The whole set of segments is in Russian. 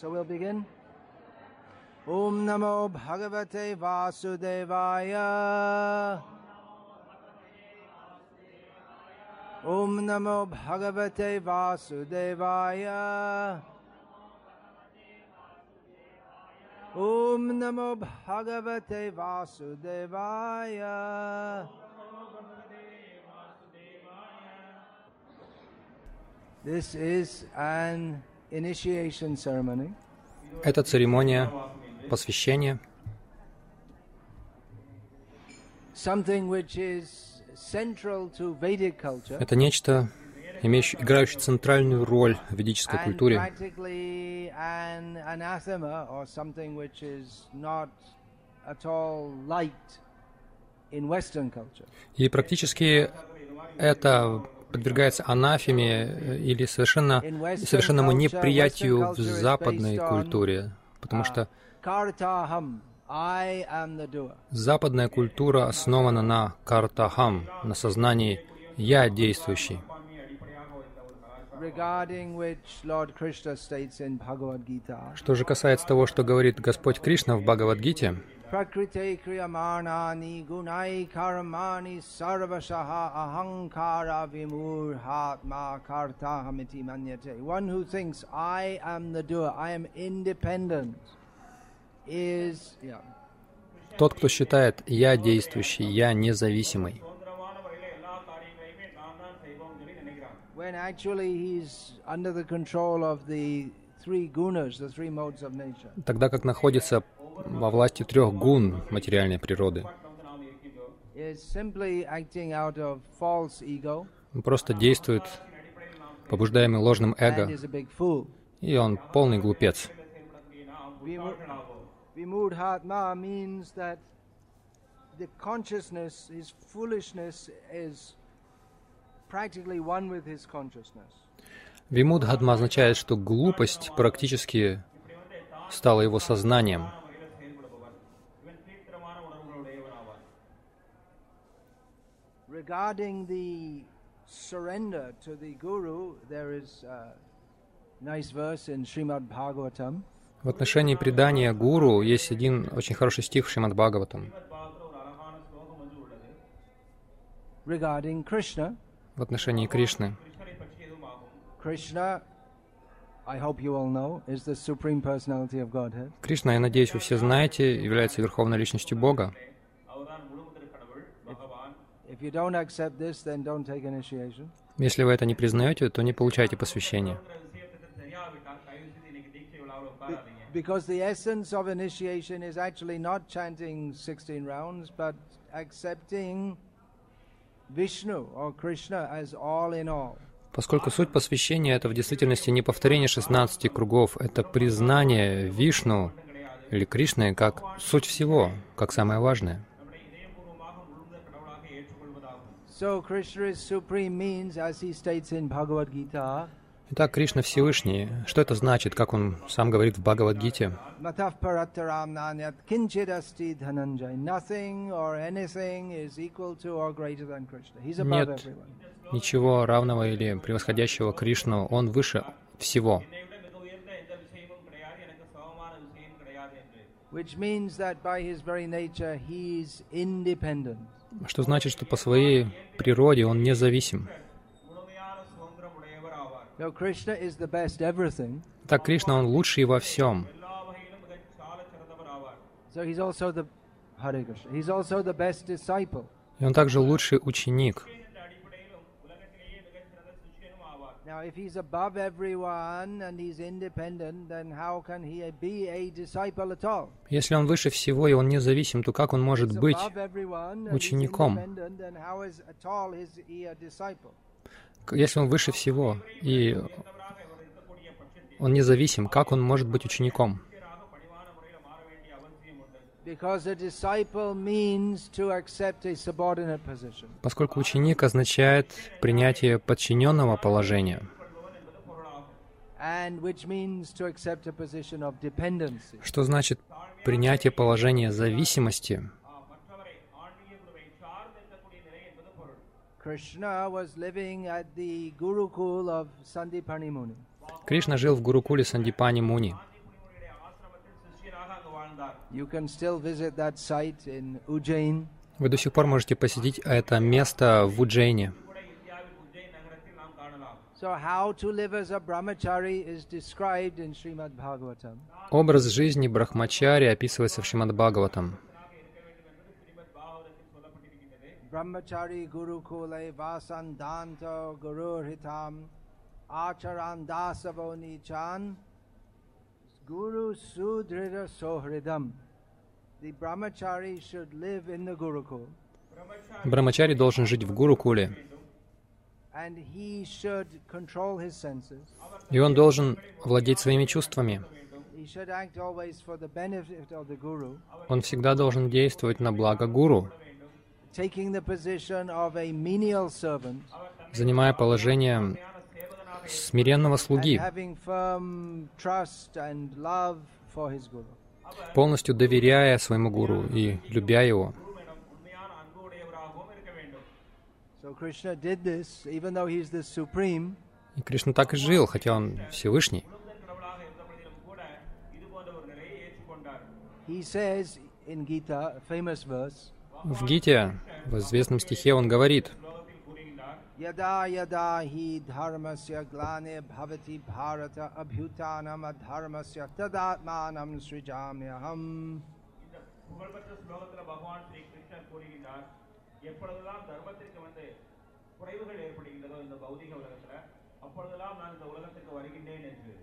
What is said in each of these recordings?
So we'll begin. Om Namo Bhagavate Vasudevaya. Om Namo Bhagavate Vasudevaya. Om Namo Bhagavate Vasudevaya. This is an. Это церемония посвящения, это нечто, имеющее, играющее центральную роль в ведической культуре. И практически это подвергается анафеме э, или совершенно, совершенному неприятию в западной культуре, потому что западная культура основана на картахам, на сознании «я действующий», Что же касается того, что говорит Господь Кришна в Бхагавадгите, Prakrite kriyamanani gunai karmani sarvashaha ahankara vimurhatma kartahamiti manyate. One who thinks I am the doer, I am independent, is yeah. тот, кто считает «я действующий», «я независимый», when actually he's under the control of the three gunas, the three modes of nature. тогда как находится во власти трех гун материальной природы, он просто действует, побуждаемый ложным эго, и он полный глупец. Vimu- Vimudhatma means that the consciousness, his foolishness, is practically one with his consciousness. Вимудхадма означает, что глупость практически стала его сознанием. Regarding the surrender to the Guru, there is a nice verse in Srimad Bhagavatam. В отношении предания гуру есть один очень хороший стих в Шримад Бхагаватам. В отношении Кришны. Кришна, я надеюсь, вы все знаете, является верховной личностью Бога. If you don't accept this, then don't take initiation. Если вы это не признаете, то не получайте посвящение. Because the essence of initiation is actually not chanting 16 rounds, but accepting Vishnu or Krishna as all in all. Поскольку суть посвящения — это в действительности не повторение 16 кругов, это признание Вишну или Кришны как суть всего, как самое важное. So Krishna is supreme means, as he states in Bhagavad Gita, Итак, Кришна Всевышний. Что это значит, как он сам говорит в Бхагавадгите? Is Нет ничего равного или превосходящего Кришну. Он выше всего. Which means that by his very nature he's independent. Что значит, что по своей природе он независим. Так Кришна, он лучший во всем. И он также лучший ученик. Now, if he's above everyone and he's independent, then how can he be a disciple at all? Если он выше всего и он независим, то как он может быть учеником? Если он выше всего и он независим, как он может быть учеником? Because a disciple means to accept a subordinate position. Поскольку ученик означает принятие подчиненного положения, что значит принятие положения зависимости. Кришна жил в Гурукуле Сандипани Муни. Вы до сих пор можете посетить это место в Уджейне. So how to live as a brahmachari is described in Srimad Bhagavatam. Образ жизни Брахмачари описывается в Шримад Бхагаватам. Kule Vasandanto Guru Hitam Acharan Dasavo Nichan Guru Sudrida Sohridam. The brahmachari should live in the Gurukul Брамачари должен жить в Гурукуле, и он должен владеть своими чувствами. Он всегда должен действовать на благо гуру, занимая положение смиренного слуги, полностью доверяя своему гуру и любя его. И Кришна так и жил, хотя он Всевышний. В Гите, в известном стихе, он говорит, Yada yada hi dharmasya glane bhavati bharata abhutanam adharmasya tadatmanam srijamyaham. புகழ்பெற்ற ஸ்லோகத்துல பகவான் ஸ்ரீ கிருஷ்ணர் கூறுகின்றார் எப்பொழுதெல்லாம் தர்மத்திற்கு வந்து குறைவுகள் ஏற்படுகின்றதோ இந்த பௌதிக உலகத்துல அப்பொழுதெல்லாம் நான் இந்த உலகத்துக்கு வருகின்றேன் என்று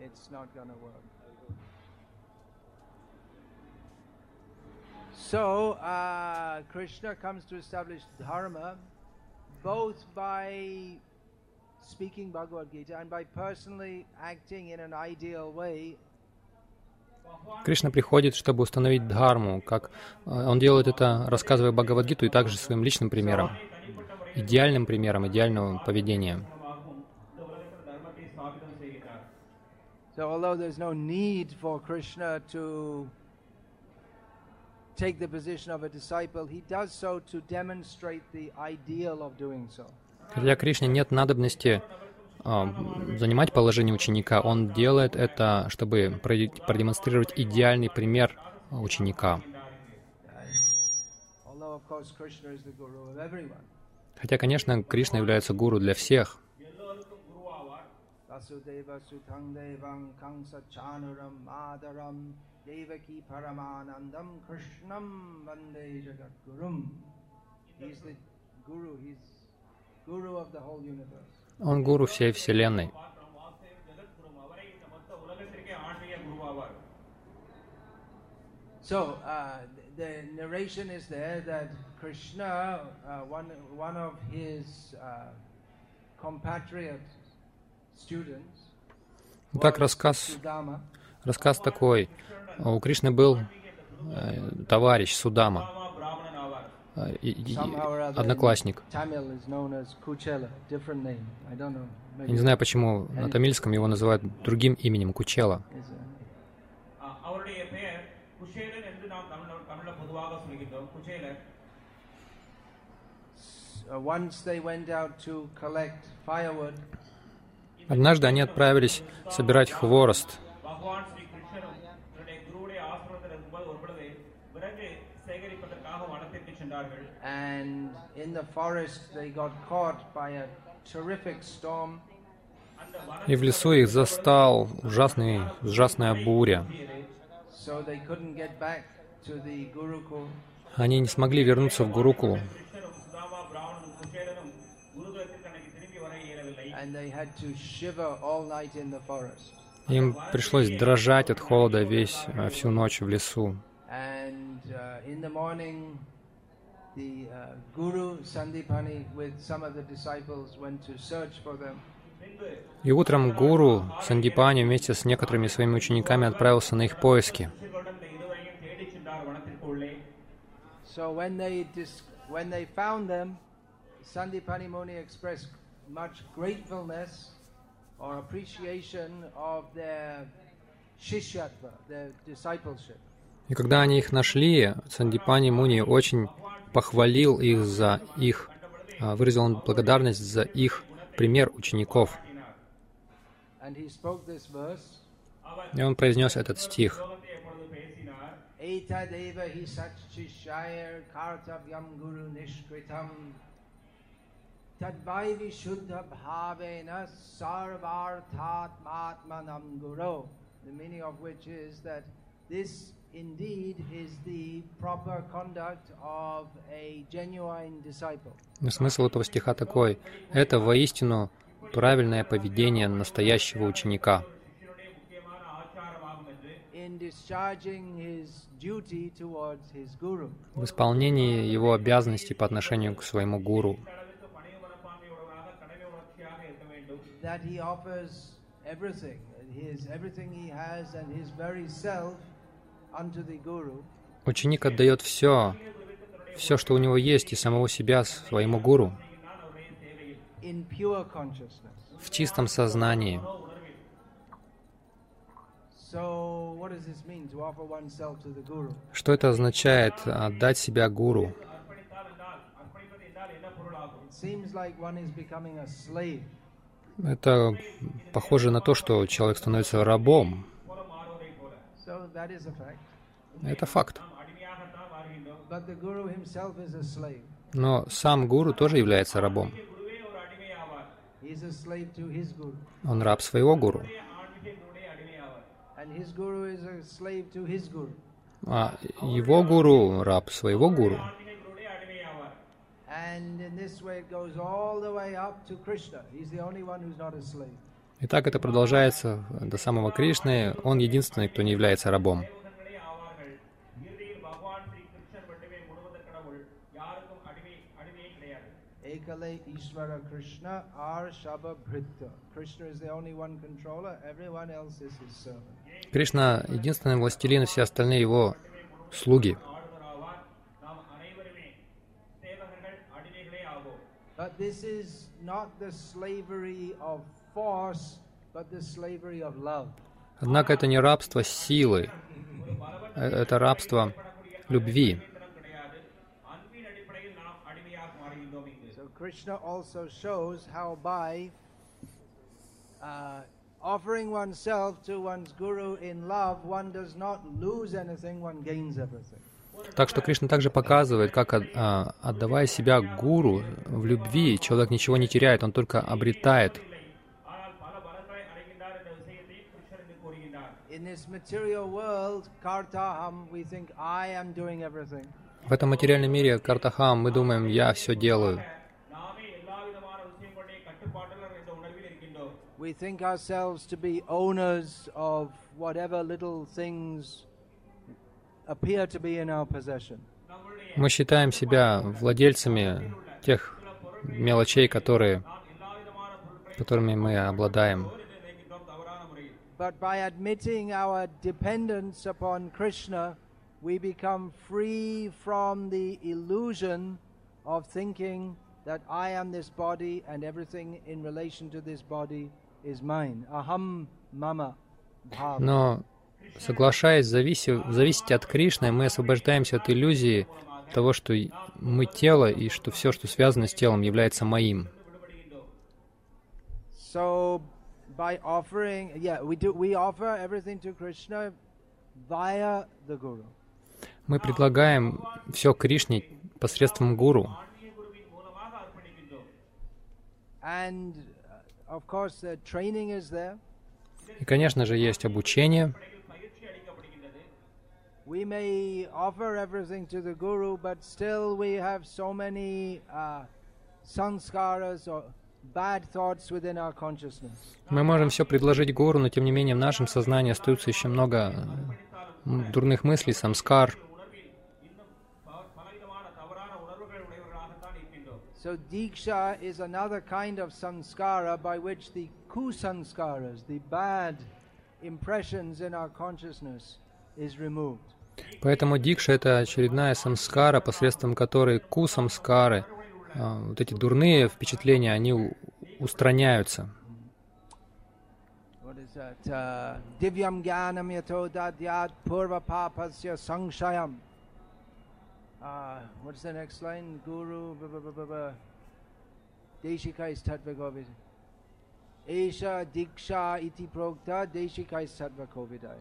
It's not going to work. So uh, Krishna comes to establish dharma, both by speaking Bhagavad Gita and by personally acting in an ideal way. Кришна приходит, чтобы установить дхарму, как э, он делает это, рассказывая Бхагавадгиту и также своим личным примером, идеальным примером идеального поведения. So although there's no need for Krishna to take the position of a disciple, he does so to demonstrate the ideal of doing so. Для Кришны нет надобности а, занимать положение ученика. Он делает это, чтобы продемонстрировать идеальный пример ученика. Хотя, конечно, Кришна является гуру для всех. Vasudeva Devaki Paramanandam Krishnam Vande Jagadgurum. He's the Guru, he's Guru of the whole universe. Он гуру всей Вселенной. So, uh, the narration is there that Krishna, uh, one, one of his uh, compatriot students, Итак, рассказ Рассказ такой. У Кришны был э, товарищ Судама, э, одноклассник. Я не знаю, почему на тамильском его называют другим именем Кучела. Однажды они отправились собирать хворост. பகவான் ஸ்ரீ கிருஷ்ணரும் தன்னுடைய குருவுடைய ஆசிரமத்தில் இருக்கும்போது ஒரு பொழுது விறகு சேகரிப்பதற்காக வனத்திற்கு சென்றார்கள் and in the forest they got caught by a terrific storm. அந்த வன И в лесу их застал ужасный, ужасная буря. So they couldn't get back to the Gurukul. Они не смогли вернуться в Гурукулу. கிருஷ்ணரும் சுதாமா பிராமணனும் குஷேலனும் குருகுலத்திற்கு அன்னைக்கு திரும்பி வர இயலவில்லை and they had to shiver all night in the forest. Им пришлось дрожать от холода весь, а, всю ночь в лесу. Uh, uh, И утром гуру Сандипани вместе с некоторыми своими учениками отправился на их поиски. When they found them, Sandipani Muni expressed much gratefulness or appreciation of their shishyatva, their discipleship. И когда они их нашли, Сандипани Муни очень похвалил их за их, а, выразил он благодарность за их пример учеников. И он произнес этот стих. Эйтадева Тадвай Вишудха the meaning of which is that this indeed is the proper conduct of a genuine disciple. Ну, смысл этого стиха такой. Это воистину правильное поведение настоящего ученика. В исполнении его обязанностей по отношению к своему гуру. That he offers everything, his everything he has and his very self unto the guru, Ученик отдает все, все, что у него есть, и самого себя своему гуру в чистом сознании. Что это означает отдать себя гуру? Это похоже на то, что человек становится рабом. Это факт. Но сам гуру тоже является рабом. Он раб своего гуру. А его гуру раб своего гуру. И так это продолжается до самого Кришны. Он единственный, кто не является рабом. Кришна — единственный властелин, все остальные его слуги. But this is not the slavery of force, but the slavery of love. Однако это не рабство силы, э, это рабство любви. So Krishna also shows how by uh, offering oneself to one's guru in love, one does not lose anything, one gains everything. Так что Кришна также показывает, как а, отдавая себя гуру в любви, человек ничего не теряет, он только обретает. В этом материальном мире Картахам мы думаем, я все делаю. We think ourselves to be owners of whatever little things Мы считаем себя владельцами тех мелочей, которые, которыми мы обладаем. But by admitting our dependence upon Krishna, we become free from the illusion of thinking that I am this body and everything in relation to this body is mine. Aham mama. Bhava. соглашаясь зависи, зависеть от Кришны, мы освобождаемся от иллюзии того, что мы тело и что все, что связано с телом, является моим. So, by offering, yeah, we do, we offer everything to Krishna via the Guru. Мы предлагаем все Кришне посредством Гуру. And, of course, the training is there. И, конечно же, есть обучение. we may offer everything to the guru, but still we have so many uh, sanskaras or Мы можем все предложить гуру, но тем не менее в нашем сознании остаются еще много дурных мыслей, самскар. So diksha is another kind of sanskara by which the kusanskaras, the bad impressions in our consciousness, is removed. Поэтому дикша — это очередная самскара, посредством которой ку-самскары, а, вот эти дурные впечатления, они устраняются. Uh. Uh, Kovidai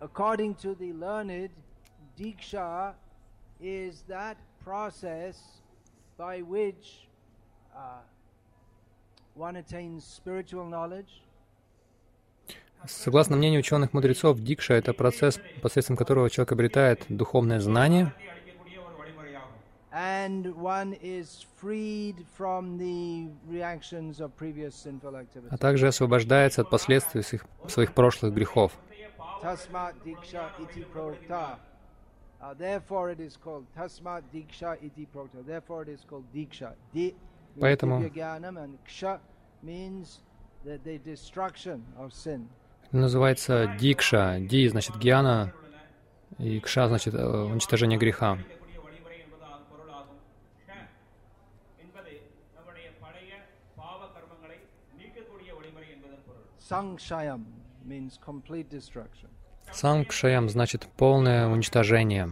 according to the learned, Diksha is that process by which uh, one attains spiritual knowledge. Согласно мнению ученых-мудрецов, дикша — это процесс, посредством которого человек обретает духовное знание, and one is freed from the of а также освобождается от последствий своих, своих прошлых грехов. Tasma Diksha Iti Prokta. Uh, therefore it is called Tasma Diksha Iti Prokta. Therefore it is called Diksha. Di Поэтому называется дикша. Ди значит гьяна, и кша значит уничтожение греха. Сангшаям Санкшаям значит полное уничтожение.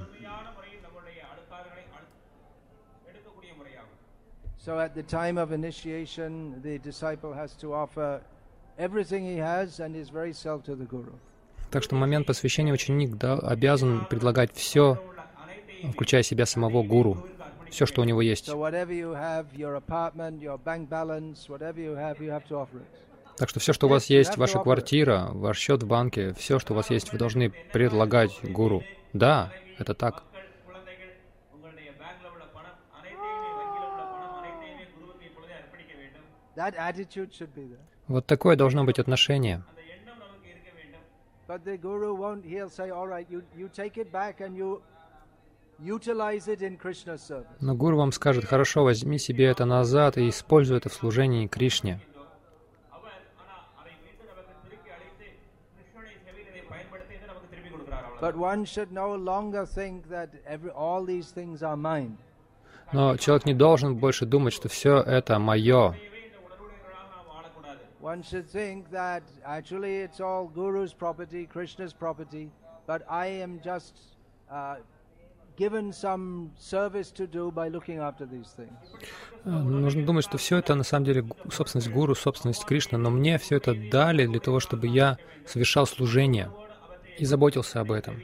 So at the time of initiation, the disciple has to offer everything he has and his very self to the Guru. Так что в момент посвящения ученик да, обязан предлагать все, включая себя самого гуру, все, что у него есть. So whatever you have, your apartment, your bank balance, whatever you have, you have to offer it. Так что все, что у вас есть, ваша квартира, ваш счет в банке, все, что у вас есть, вы должны предлагать гуру. Да, это так. Вот такое должно быть отношение. Но гуру вам скажет, хорошо, возьми себе это назад и используй это в служении Кришне. But one should no longer think that every, all these things are mine. Но человек не должен больше думать, что все это мое. One should think that actually it's all Guru's property, Krishna's property, but I am just uh, given some service to do by looking after these things. Нужно думать, что все это на самом деле собственность Гуру, собственность Кришны, но мне все это дали для того, чтобы я совершал служение и заботился об этом.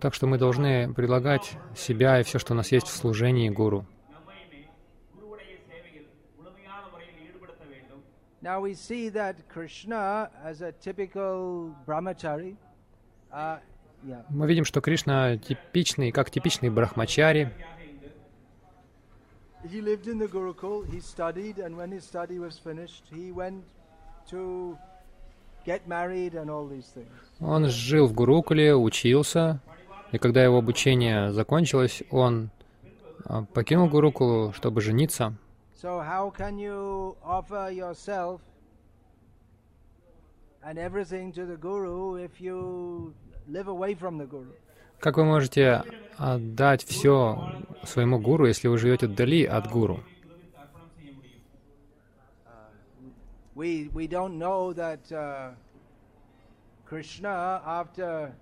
Так что мы должны предлагать себя и все, что у нас есть в служении Гуру. Мы видим, что Кришна типичный, как типичный брахмачари he lived in the Gurukul, he studied, and when his study was finished, he went to get married and all these things. Он жил в Гурукуле, учился, и когда его обучение закончилось, он а, покинул Гурукулу, чтобы жениться. So how can you offer yourself and everything to the Guru if you live away from the Guru? Как вы можете отдать все своему гуру, если вы живете вдали от гуру? We, we don't know that uh, Krishna, after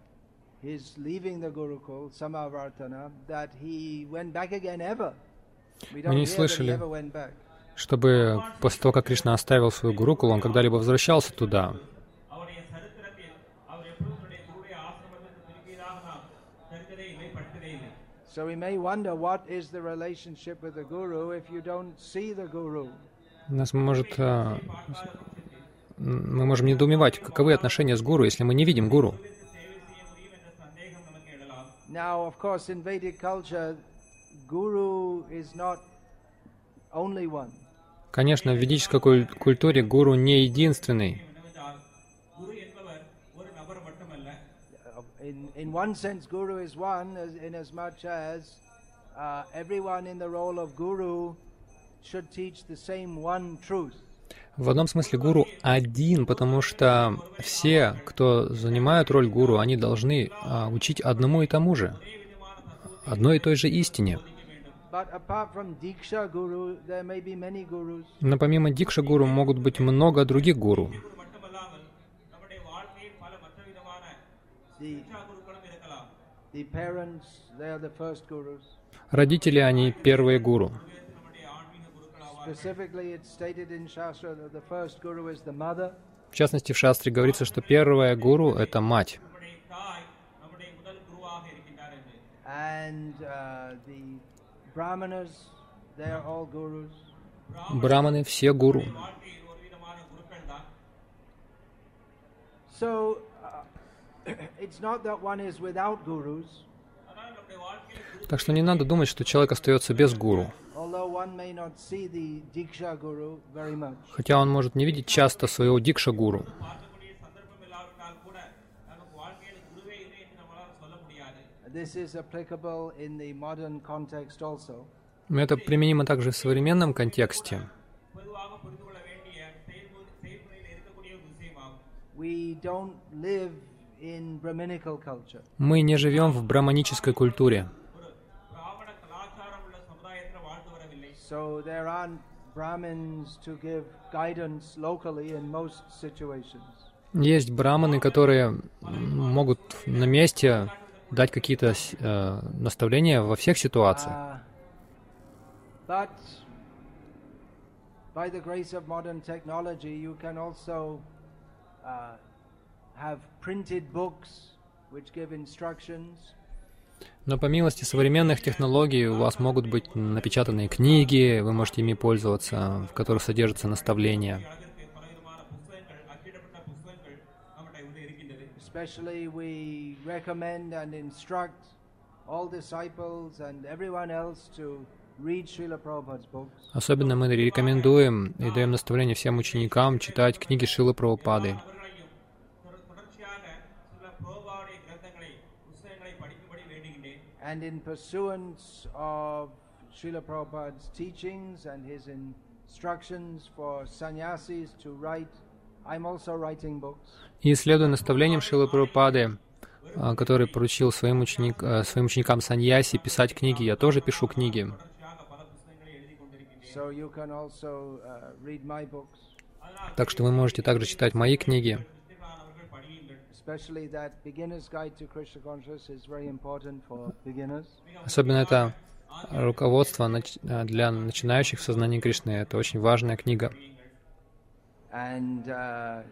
his leaving the Gurukul, Samavartana, that he went back again ever. We don't не слышали. Чтобы после того, как Кришна оставил свою Гурукулу, он когда-либо возвращался туда. So we may wonder what is the relationship with the guru if you don't see the guru. Нас может э, мы можем недоумевать, каковы отношения с гуру, если мы не видим гуру. Now, of course, in Vedic culture, guru is not only one. Конечно, в ведической культуре гуру не единственный. In, in one sense, Guru is one, as, in as much as uh, everyone in the role of Guru should teach the same one truth. В одном смысле гуру один, потому что все, кто занимают роль гуру, они должны а, учить одному и тому же, одной и той же истине. Но помимо Дикша гуру могут быть много других гуру. Родители, они первые гуру. В частности, в шастре говорится, что первая гуру — это мать. Браманы — все гуру. It's not that one is without gurus. Так что не надо думать, что человек остается без гуру. Хотя он может не видеть часто своего дикша-гуру. Это применимо также в современном контексте. We don't live мы не живем в браманической культуре. Есть браманы, которые могут на месте дать какие-то э, наставления во всех ситуациях. Но по милости современных технологий у вас могут быть напечатанные книги, вы можете ими пользоваться, в которых содержатся наставления. Especially we recommend and instruct all disciples and everyone else to Особенно мы рекомендуем и даем наставление всем ученикам читать книги Шилы Прабхупады. and in pursuance of Srila Prabhupada's teachings and his instructions for sannyasis to write, I'm also writing books. И следуя наставлениям Шрила Прабхупады, а, который поручил своим, ученик, а, своим ученикам саньяси писать книги, я тоже пишу книги. So you can also uh, read my books. Так что вы можете также читать мои книги. Особенно это руководство э, для начинающих в сознании Кришны. Это очень важная книга. And uh,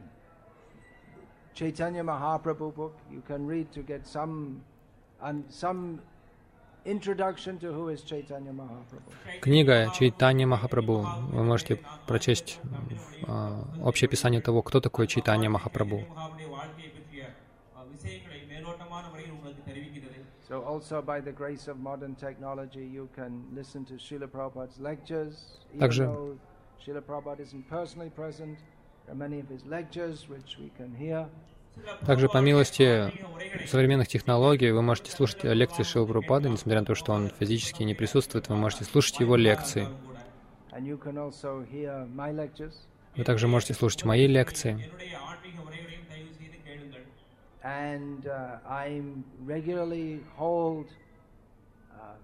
Chaitanya Mahaprabhu book you can read to get some and some introduction to who is Chaitanya Mahaprabhu. Книга Чайтанья Махапрабху. Вы можете прочесть э, общее описание того, кто такой Чайтанья Махапрабху. So also by the grace of modern technology, you can listen to Srila Prabhupada's lectures. Также- Srila Prabhupada isn't personally present, there are many of his lectures which we can hear. Также по милости современных технологий вы можете слушать лекции Шилы Прабхупады, несмотря на то, что он физически не присутствует, вы можете слушать его лекции. Вы также можете слушать мои лекции. and uh, I regularly hold uh,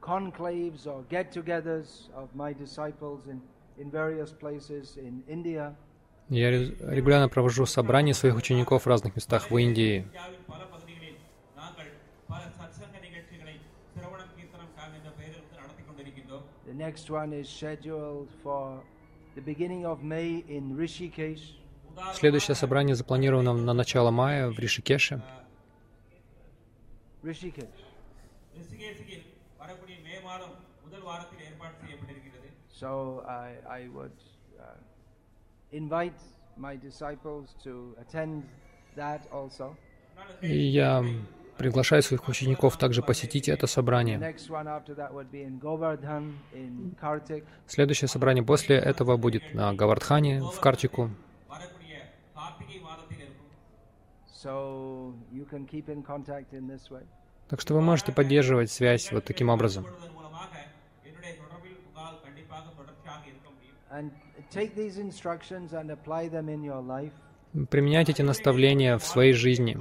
conclaves or get togethers of my disciples in, in various places in India. Я регулярно провожу собрания своих учеников в разных местах в Индии. The next one is scheduled for the beginning of May in Rishikesh. Следующее собрание запланировано на начало мая в Ришикеше. И я приглашаю своих учеников также посетить это собрание. Следующее собрание после этого будет на Гавардхане, в Картику. Так что вы можете поддерживать связь вот таким образом. Применять эти наставления в своей жизни.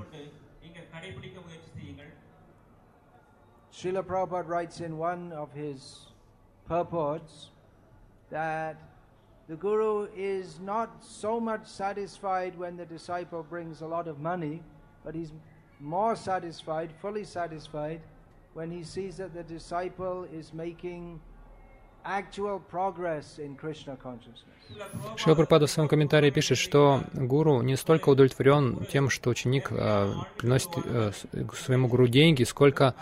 Шрила Prabhupada writes in one of his purports that the Guru is not so much satisfied when the disciple brings a lot of money, but he's more satisfied, fully satisfied, when he sees that the disciple is making actual progress in Krishna consciousness. Шила в своем комментарии пишет, что гуру не столько удовлетворен тем, что ученик э, приносит э, своему гуру деньги, сколько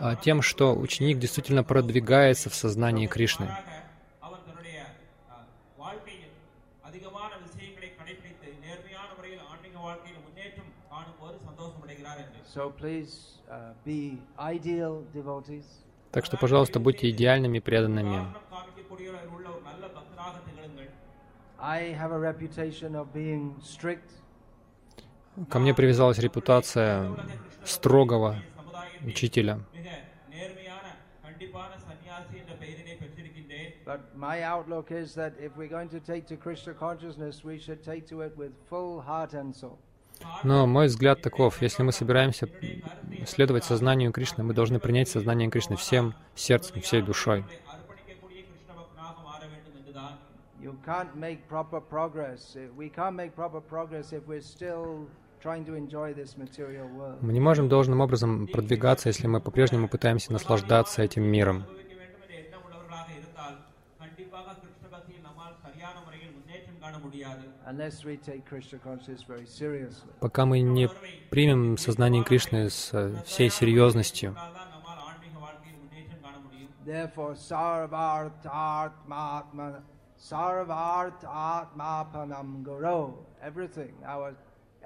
э, тем, что ученик действительно продвигается в сознании Кришны. Так что, пожалуйста, будьте идеальными преданными. Ко мне привязалась репутация строгого учителя. But my outlook is that if we're going to take to Krishna consciousness, we should take to it with full heart and soul. Но мой взгляд таков, если мы собираемся следовать сознанию Кришны, мы должны принять сознание Кришны всем сердцем, всей душой. Мы не можем должным образом продвигаться, если мы по-прежнему пытаемся наслаждаться этим миром. Пока мы не примем сознание Кришны с э, всей серьезностью,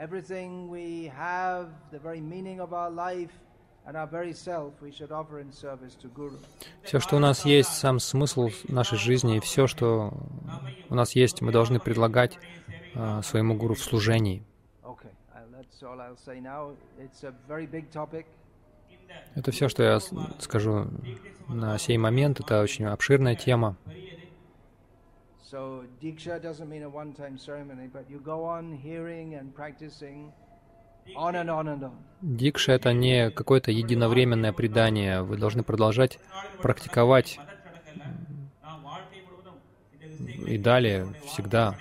Everything we have, the very meaning of our life, and our very self, we should offer in service to Guru. все, что у нас есть, сам смысл нашей жизни, и все, что у нас есть, мы должны предлагать э, своему гуру в служении. Uh. Это все, что я скажу на сей момент. Это очень обширная тема. So, Diksha doesn't mean a one time ceremony, but you go on hearing and practicing ну, ну, ну, Дикша — это не какое-то единовременное предание. Вы должны продолжать практиковать и далее всегда.